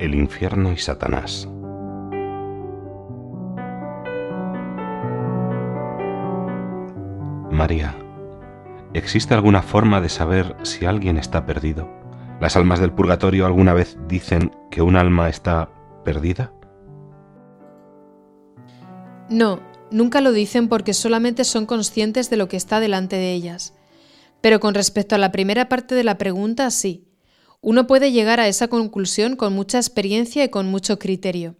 El infierno y Satanás. María, ¿existe alguna forma de saber si alguien está perdido? ¿Las almas del purgatorio alguna vez dicen que un alma está perdida? No, nunca lo dicen porque solamente son conscientes de lo que está delante de ellas. Pero con respecto a la primera parte de la pregunta, sí. Uno puede llegar a esa conclusión con mucha experiencia y con mucho criterio.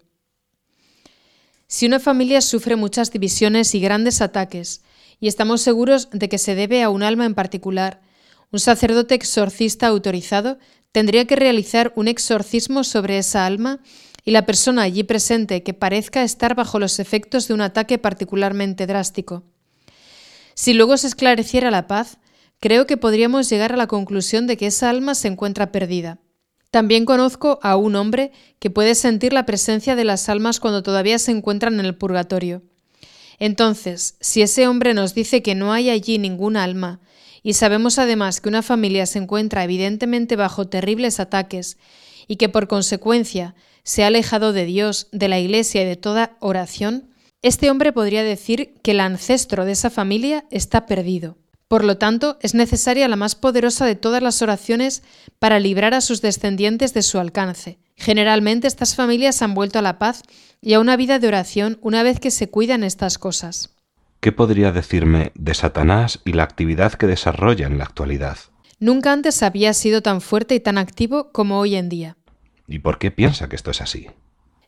Si una familia sufre muchas divisiones y grandes ataques, y estamos seguros de que se debe a un alma en particular, un sacerdote exorcista autorizado tendría que realizar un exorcismo sobre esa alma y la persona allí presente que parezca estar bajo los efectos de un ataque particularmente drástico. Si luego se esclareciera la paz, creo que podríamos llegar a la conclusión de que esa alma se encuentra perdida. También conozco a un hombre que puede sentir la presencia de las almas cuando todavía se encuentran en el purgatorio. Entonces, si ese hombre nos dice que no hay allí ninguna alma, y sabemos además que una familia se encuentra evidentemente bajo terribles ataques, y que por consecuencia se ha alejado de Dios, de la Iglesia y de toda oración, este hombre podría decir que el ancestro de esa familia está perdido. Por lo tanto, es necesaria la más poderosa de todas las oraciones para librar a sus descendientes de su alcance. Generalmente estas familias han vuelto a la paz y a una vida de oración una vez que se cuidan estas cosas. ¿Qué podría decirme de Satanás y la actividad que desarrolla en la actualidad? Nunca antes había sido tan fuerte y tan activo como hoy en día. ¿Y por qué piensa que esto es así?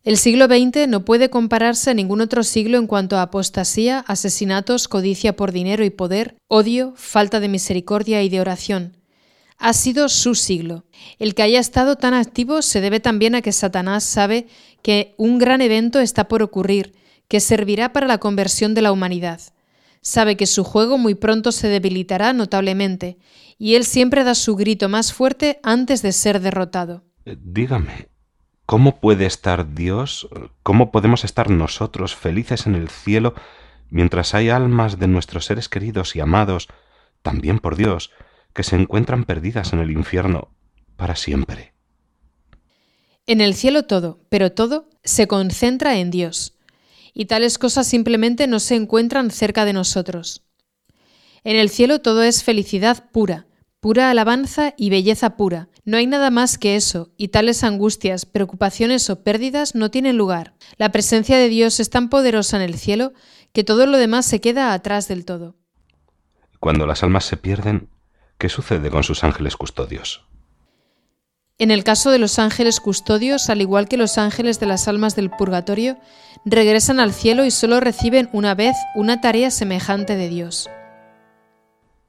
El siglo XX no puede compararse a ningún otro siglo en cuanto a apostasía, asesinatos, codicia por dinero y poder, odio, falta de misericordia y de oración. Ha sido su siglo. El que haya estado tan activo se debe también a que Satanás sabe que un gran evento está por ocurrir, que servirá para la conversión de la humanidad. Sabe que su juego muy pronto se debilitará notablemente, y él siempre da su grito más fuerte antes de ser derrotado. Eh, dígame, ¿Cómo puede estar Dios, cómo podemos estar nosotros felices en el cielo mientras hay almas de nuestros seres queridos y amados, también por Dios, que se encuentran perdidas en el infierno para siempre? En el cielo todo, pero todo se concentra en Dios, y tales cosas simplemente no se encuentran cerca de nosotros. En el cielo todo es felicidad pura, pura alabanza y belleza pura, no hay nada más que eso, y tales angustias, preocupaciones o pérdidas no tienen lugar. La presencia de Dios es tan poderosa en el cielo que todo lo demás se queda atrás del todo. Cuando las almas se pierden, ¿qué sucede con sus ángeles custodios? En el caso de los ángeles custodios, al igual que los ángeles de las almas del purgatorio, regresan al cielo y solo reciben una vez una tarea semejante de Dios.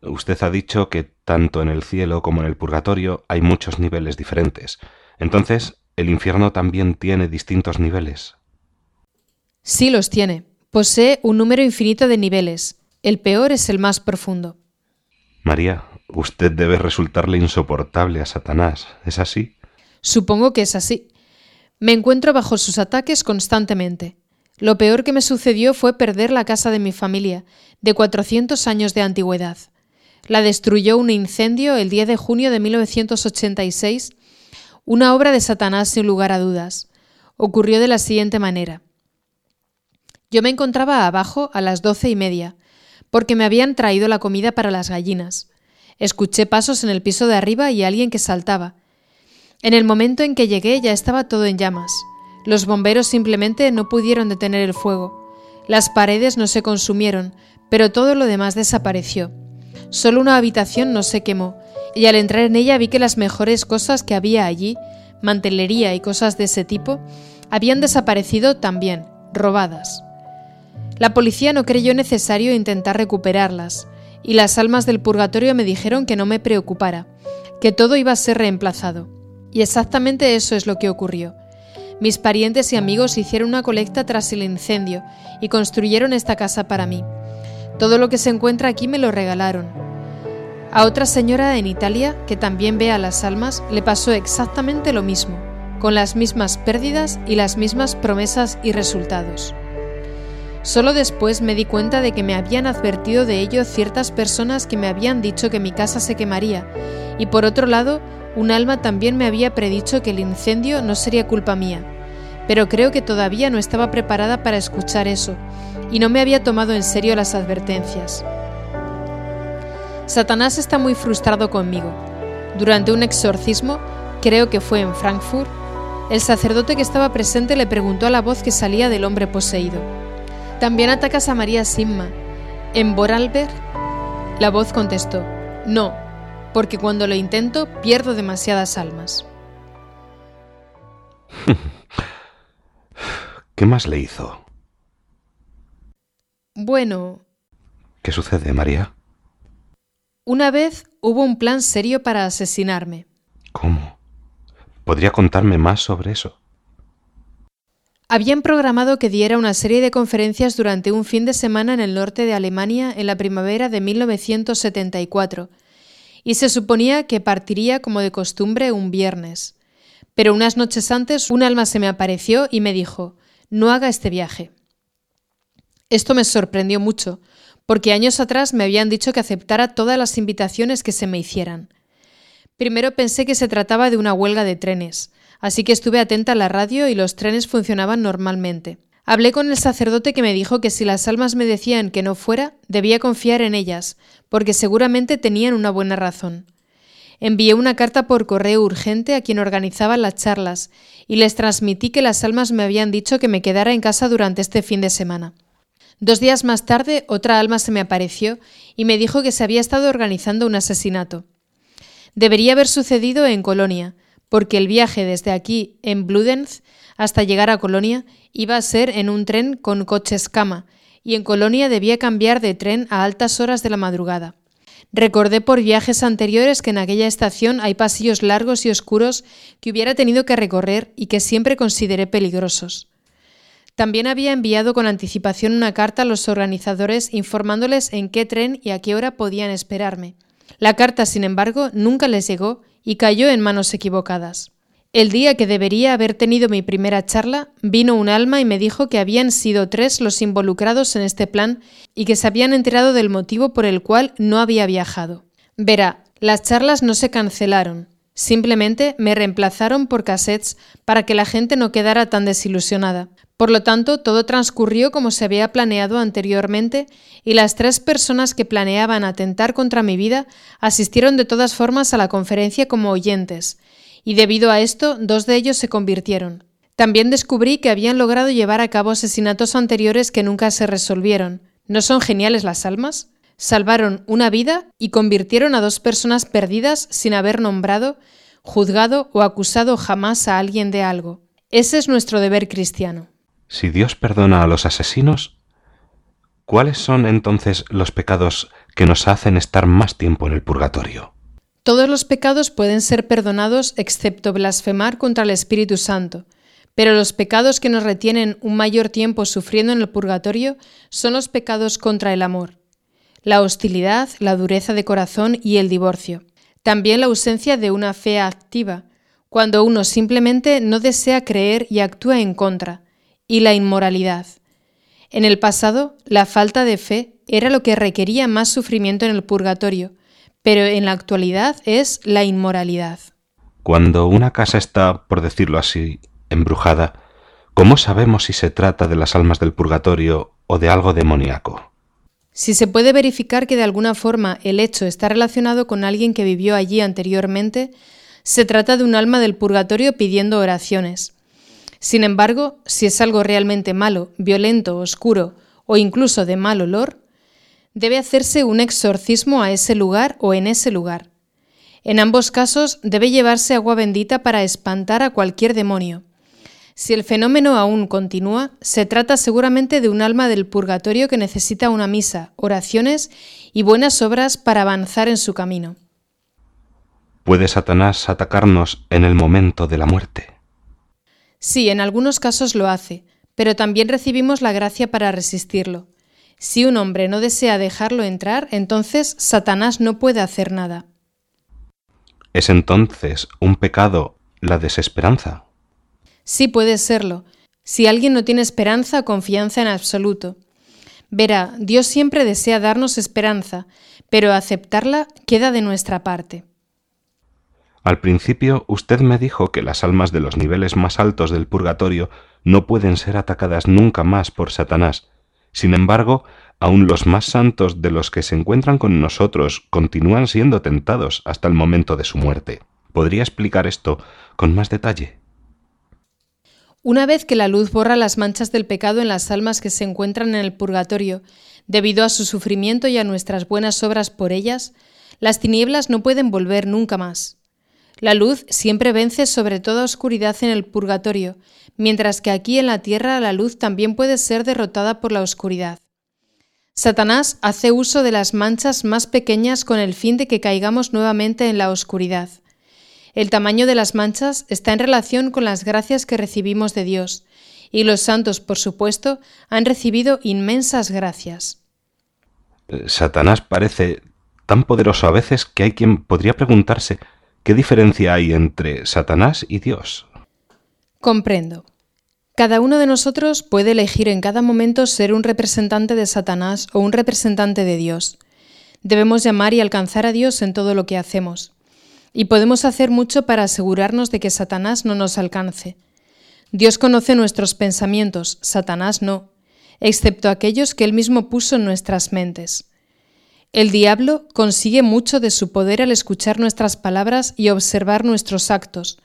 Usted ha dicho que tanto en el cielo como en el purgatorio hay muchos niveles diferentes. Entonces, ¿el infierno también tiene distintos niveles? Sí los tiene. Posee un número infinito de niveles. El peor es el más profundo. María, usted debe resultarle insoportable a Satanás. ¿Es así? Supongo que es así. Me encuentro bajo sus ataques constantemente. Lo peor que me sucedió fue perder la casa de mi familia, de 400 años de antigüedad. La destruyó un incendio el 10 de junio de 1986, una obra de Satanás sin lugar a dudas. Ocurrió de la siguiente manera. Yo me encontraba abajo a las doce y media, porque me habían traído la comida para las gallinas. Escuché pasos en el piso de arriba y alguien que saltaba. En el momento en que llegué ya estaba todo en llamas. Los bomberos simplemente no pudieron detener el fuego. Las paredes no se consumieron, pero todo lo demás desapareció. Solo una habitación no se quemó, y al entrar en ella vi que las mejores cosas que había allí, mantelería y cosas de ese tipo, habían desaparecido también, robadas. La policía no creyó necesario intentar recuperarlas, y las almas del purgatorio me dijeron que no me preocupara, que todo iba a ser reemplazado. Y exactamente eso es lo que ocurrió. Mis parientes y amigos hicieron una colecta tras el incendio y construyeron esta casa para mí. Todo lo que se encuentra aquí me lo regalaron. A otra señora en Italia, que también ve a las almas, le pasó exactamente lo mismo, con las mismas pérdidas y las mismas promesas y resultados. Solo después me di cuenta de que me habían advertido de ello ciertas personas que me habían dicho que mi casa se quemaría, y por otro lado, un alma también me había predicho que el incendio no sería culpa mía, pero creo que todavía no estaba preparada para escuchar eso, y no me había tomado en serio las advertencias. Satanás está muy frustrado conmigo. Durante un exorcismo, creo que fue en Frankfurt, el sacerdote que estaba presente le preguntó a la voz que salía del hombre poseído. También atacas a María Simma. En Vorarlberg, la voz contestó, no, porque cuando lo intento pierdo demasiadas almas. ¿Qué más le hizo? Bueno. ¿Qué sucede, María? Una vez hubo un plan serio para asesinarme. ¿Cómo? ¿Podría contarme más sobre eso? Habían programado que diera una serie de conferencias durante un fin de semana en el norte de Alemania en la primavera de 1974 y se suponía que partiría como de costumbre un viernes. Pero unas noches antes un alma se me apareció y me dijo, no haga este viaje. Esto me sorprendió mucho, porque años atrás me habían dicho que aceptara todas las invitaciones que se me hicieran. Primero pensé que se trataba de una huelga de trenes, así que estuve atenta a la radio y los trenes funcionaban normalmente. Hablé con el sacerdote que me dijo que si las almas me decían que no fuera, debía confiar en ellas, porque seguramente tenían una buena razón. Envié una carta por correo urgente a quien organizaba las charlas y les transmití que las almas me habían dicho que me quedara en casa durante este fin de semana. Dos días más tarde, otra alma se me apareció y me dijo que se había estado organizando un asesinato. Debería haber sucedido en Colonia, porque el viaje desde aquí, en Bludenz, hasta llegar a Colonia, iba a ser en un tren con coches cama, y en Colonia debía cambiar de tren a altas horas de la madrugada. Recordé por viajes anteriores que en aquella estación hay pasillos largos y oscuros que hubiera tenido que recorrer y que siempre consideré peligrosos. También había enviado con anticipación una carta a los organizadores informándoles en qué tren y a qué hora podían esperarme. La carta, sin embargo, nunca les llegó y cayó en manos equivocadas. El día que debería haber tenido mi primera charla, vino un alma y me dijo que habían sido tres los involucrados en este plan y que se habían enterado del motivo por el cual no había viajado. Verá, las charlas no se cancelaron, simplemente me reemplazaron por cassettes para que la gente no quedara tan desilusionada. Por lo tanto, todo transcurrió como se había planeado anteriormente y las tres personas que planeaban atentar contra mi vida asistieron de todas formas a la conferencia como oyentes, y debido a esto dos de ellos se convirtieron. También descubrí que habían logrado llevar a cabo asesinatos anteriores que nunca se resolvieron. ¿No son geniales las almas? Salvaron una vida y convirtieron a dos personas perdidas sin haber nombrado, juzgado o acusado jamás a alguien de algo. Ese es nuestro deber cristiano. Si Dios perdona a los asesinos, ¿cuáles son entonces los pecados que nos hacen estar más tiempo en el purgatorio? Todos los pecados pueden ser perdonados excepto blasfemar contra el Espíritu Santo, pero los pecados que nos retienen un mayor tiempo sufriendo en el purgatorio son los pecados contra el amor, la hostilidad, la dureza de corazón y el divorcio. También la ausencia de una fe activa, cuando uno simplemente no desea creer y actúa en contra, y la inmoralidad. En el pasado, la falta de fe era lo que requería más sufrimiento en el purgatorio, pero en la actualidad es la inmoralidad. Cuando una casa está, por decirlo así, embrujada, ¿cómo sabemos si se trata de las almas del purgatorio o de algo demoníaco? Si se puede verificar que de alguna forma el hecho está relacionado con alguien que vivió allí anteriormente, se trata de un alma del purgatorio pidiendo oraciones. Sin embargo, si es algo realmente malo, violento, oscuro o incluso de mal olor, debe hacerse un exorcismo a ese lugar o en ese lugar. En ambos casos debe llevarse agua bendita para espantar a cualquier demonio. Si el fenómeno aún continúa, se trata seguramente de un alma del purgatorio que necesita una misa, oraciones y buenas obras para avanzar en su camino. ¿Puede Satanás atacarnos en el momento de la muerte? Sí, en algunos casos lo hace, pero también recibimos la gracia para resistirlo. Si un hombre no desea dejarlo entrar, entonces Satanás no puede hacer nada. ¿Es entonces un pecado la desesperanza? Sí puede serlo, si alguien no tiene esperanza o confianza en absoluto. Verá, Dios siempre desea darnos esperanza, pero aceptarla queda de nuestra parte. Al principio usted me dijo que las almas de los niveles más altos del purgatorio no pueden ser atacadas nunca más por Satanás. Sin embargo, aun los más santos de los que se encuentran con nosotros continúan siendo tentados hasta el momento de su muerte. ¿Podría explicar esto con más detalle? Una vez que la luz borra las manchas del pecado en las almas que se encuentran en el purgatorio, debido a su sufrimiento y a nuestras buenas obras por ellas, las tinieblas no pueden volver nunca más. La luz siempre vence sobre toda oscuridad en el purgatorio, mientras que aquí en la tierra la luz también puede ser derrotada por la oscuridad. Satanás hace uso de las manchas más pequeñas con el fin de que caigamos nuevamente en la oscuridad. El tamaño de las manchas está en relación con las gracias que recibimos de Dios, y los santos, por supuesto, han recibido inmensas gracias. Eh, Satanás parece tan poderoso a veces que hay quien podría preguntarse qué diferencia hay entre Satanás y Dios. Comprendo. Cada uno de nosotros puede elegir en cada momento ser un representante de Satanás o un representante de Dios. Debemos llamar y alcanzar a Dios en todo lo que hacemos. Y podemos hacer mucho para asegurarnos de que Satanás no nos alcance. Dios conoce nuestros pensamientos, Satanás no, excepto aquellos que Él mismo puso en nuestras mentes. El diablo consigue mucho de su poder al escuchar nuestras palabras y observar nuestros actos.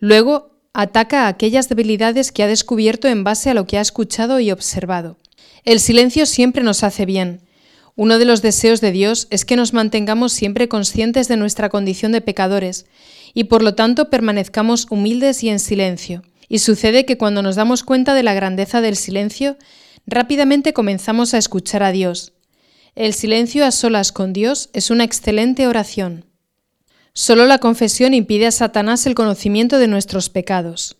Luego ataca aquellas debilidades que ha descubierto en base a lo que ha escuchado y observado. El silencio siempre nos hace bien, uno de los deseos de Dios es que nos mantengamos siempre conscientes de nuestra condición de pecadores y por lo tanto permanezcamos humildes y en silencio. Y sucede que cuando nos damos cuenta de la grandeza del silencio, rápidamente comenzamos a escuchar a Dios. El silencio a solas con Dios es una excelente oración. Solo la confesión impide a Satanás el conocimiento de nuestros pecados.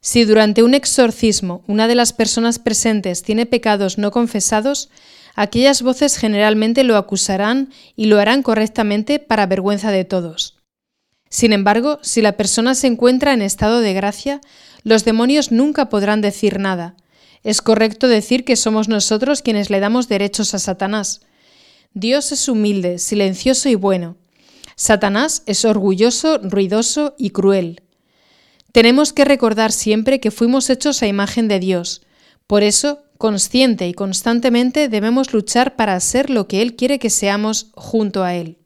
Si durante un exorcismo una de las personas presentes tiene pecados no confesados, aquellas voces generalmente lo acusarán y lo harán correctamente para vergüenza de todos. Sin embargo, si la persona se encuentra en estado de gracia, los demonios nunca podrán decir nada. Es correcto decir que somos nosotros quienes le damos derechos a Satanás. Dios es humilde, silencioso y bueno. Satanás es orgulloso, ruidoso y cruel. Tenemos que recordar siempre que fuimos hechos a imagen de Dios. Por eso, consciente y constantemente debemos luchar para ser lo que Él quiere que seamos junto a Él.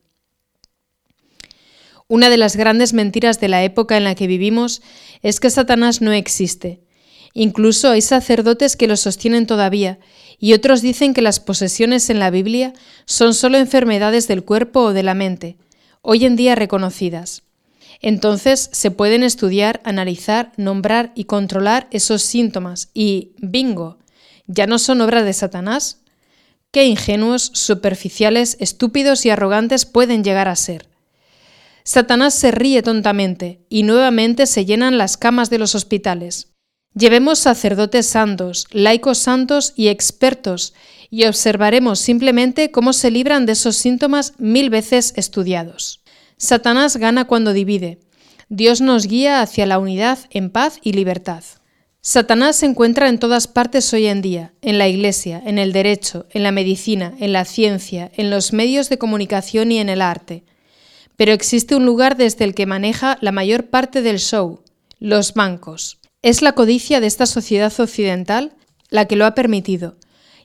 Una de las grandes mentiras de la época en la que vivimos es que Satanás no existe. Incluso hay sacerdotes que lo sostienen todavía, y otros dicen que las posesiones en la Biblia son solo enfermedades del cuerpo o de la mente, hoy en día reconocidas. Entonces se pueden estudiar, analizar, nombrar y controlar esos síntomas y, bingo, ¿Ya no son obra de Satanás? Qué ingenuos, superficiales, estúpidos y arrogantes pueden llegar a ser. Satanás se ríe tontamente y nuevamente se llenan las camas de los hospitales. Llevemos sacerdotes santos, laicos santos y expertos y observaremos simplemente cómo se libran de esos síntomas mil veces estudiados. Satanás gana cuando divide. Dios nos guía hacia la unidad en paz y libertad. Satanás se encuentra en todas partes hoy en día, en la Iglesia, en el derecho, en la medicina, en la ciencia, en los medios de comunicación y en el arte. Pero existe un lugar desde el que maneja la mayor parte del show, los bancos. Es la codicia de esta sociedad occidental la que lo ha permitido,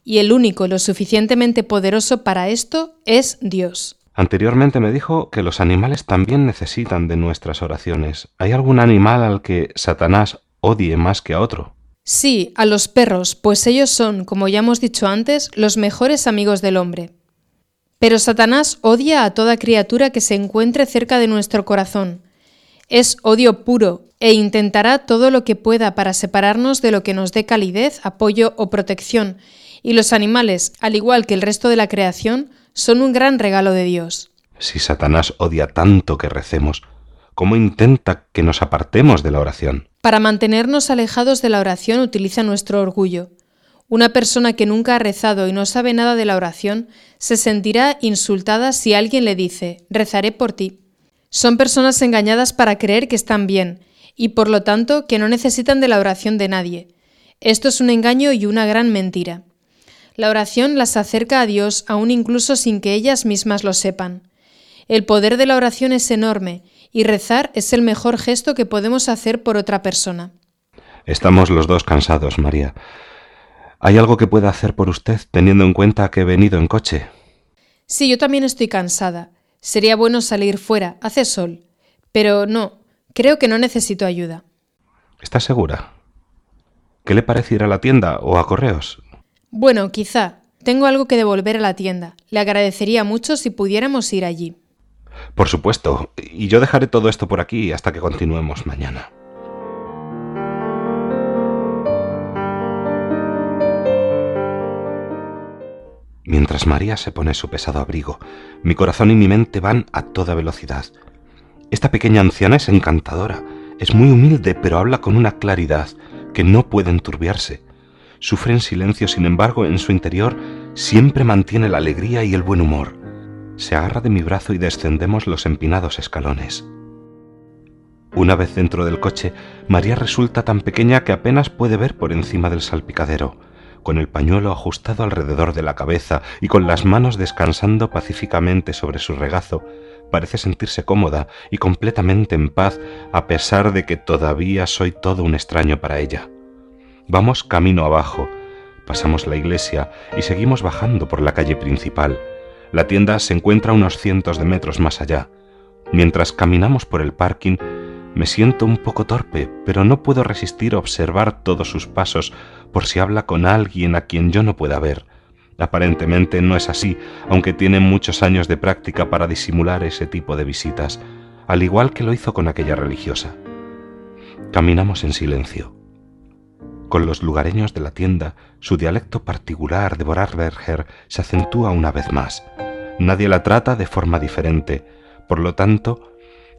y el único lo suficientemente poderoso para esto es Dios. Anteriormente me dijo que los animales también necesitan de nuestras oraciones. ¿Hay algún animal al que Satanás odie más que a otro. Sí, a los perros, pues ellos son, como ya hemos dicho antes, los mejores amigos del hombre. Pero Satanás odia a toda criatura que se encuentre cerca de nuestro corazón. Es odio puro, e intentará todo lo que pueda para separarnos de lo que nos dé calidez, apoyo o protección, y los animales, al igual que el resto de la creación, son un gran regalo de Dios. Si Satanás odia tanto que recemos, ¿cómo intenta que nos apartemos de la oración? Para mantenernos alejados de la oración utiliza nuestro orgullo. Una persona que nunca ha rezado y no sabe nada de la oración se sentirá insultada si alguien le dice, rezaré por ti. Son personas engañadas para creer que están bien y por lo tanto que no necesitan de la oración de nadie. Esto es un engaño y una gran mentira. La oración las acerca a Dios aún incluso sin que ellas mismas lo sepan. El poder de la oración es enorme y rezar es el mejor gesto que podemos hacer por otra persona. Estamos los dos cansados, María. ¿Hay algo que pueda hacer por usted teniendo en cuenta que he venido en coche? Sí, yo también estoy cansada. Sería bueno salir fuera, hace sol. Pero no, creo que no necesito ayuda. ¿Está segura? ¿Qué le parece ir a la tienda o a correos? Bueno, quizá. Tengo algo que devolver a la tienda. Le agradecería mucho si pudiéramos ir allí. Por supuesto, y yo dejaré todo esto por aquí hasta que continuemos mañana. Mientras María se pone su pesado abrigo, mi corazón y mi mente van a toda velocidad. Esta pequeña anciana es encantadora, es muy humilde, pero habla con una claridad que no puede enturbiarse. Sufre en silencio, sin embargo, en su interior siempre mantiene la alegría y el buen humor. Se agarra de mi brazo y descendemos los empinados escalones. Una vez dentro del coche, María resulta tan pequeña que apenas puede ver por encima del salpicadero con el pañuelo ajustado alrededor de la cabeza y con las manos descansando pacíficamente sobre su regazo, parece sentirse cómoda y completamente en paz a pesar de que todavía soy todo un extraño para ella. Vamos camino abajo, pasamos la iglesia y seguimos bajando por la calle principal. La tienda se encuentra unos cientos de metros más allá. Mientras caminamos por el parking, me siento un poco torpe, pero no puedo resistir observar todos sus pasos por si habla con alguien a quien yo no pueda ver. Aparentemente no es así, aunque tiene muchos años de práctica para disimular ese tipo de visitas, al igual que lo hizo con aquella religiosa. Caminamos en silencio. Con los lugareños de la tienda, su dialecto particular de Vorarlberger se acentúa una vez más. Nadie la trata de forma diferente, por lo tanto,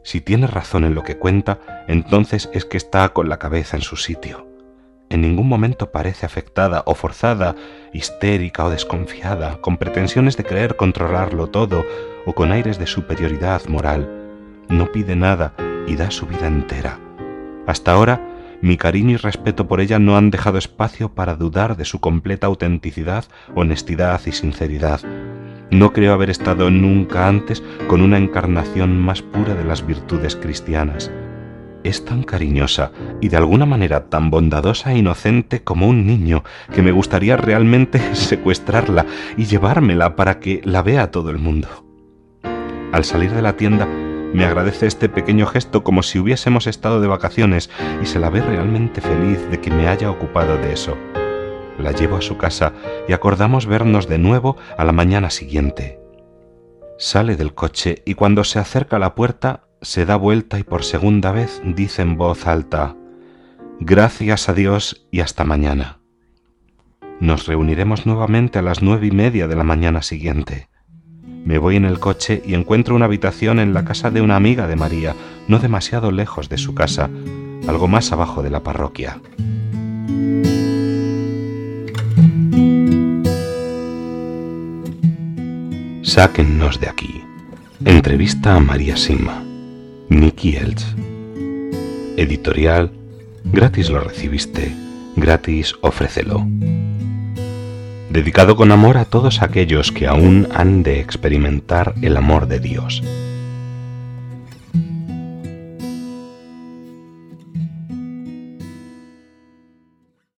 si tiene razón en lo que cuenta, entonces es que está con la cabeza en su sitio. En ningún momento parece afectada o forzada, histérica o desconfiada, con pretensiones de creer controlarlo todo o con aires de superioridad moral. No pide nada y da su vida entera. Hasta ahora, mi cariño y respeto por ella no han dejado espacio para dudar de su completa autenticidad, honestidad y sinceridad. No creo haber estado nunca antes con una encarnación más pura de las virtudes cristianas. Es tan cariñosa y de alguna manera tan bondadosa e inocente como un niño que me gustaría realmente secuestrarla y llevármela para que la vea todo el mundo. Al salir de la tienda, me agradece este pequeño gesto como si hubiésemos estado de vacaciones y se la ve realmente feliz de que me haya ocupado de eso la llevo a su casa y acordamos vernos de nuevo a la mañana siguiente. Sale del coche y cuando se acerca a la puerta se da vuelta y por segunda vez dice en voz alta, Gracias a Dios y hasta mañana. Nos reuniremos nuevamente a las nueve y media de la mañana siguiente. Me voy en el coche y encuentro una habitación en la casa de una amiga de María, no demasiado lejos de su casa, algo más abajo de la parroquia. Sáquennos de aquí. Entrevista a María Sima. Nicky Elch. Editorial. Gratis lo recibiste. Gratis ofrécelo. Dedicado con amor a todos aquellos que aún han de experimentar el amor de Dios.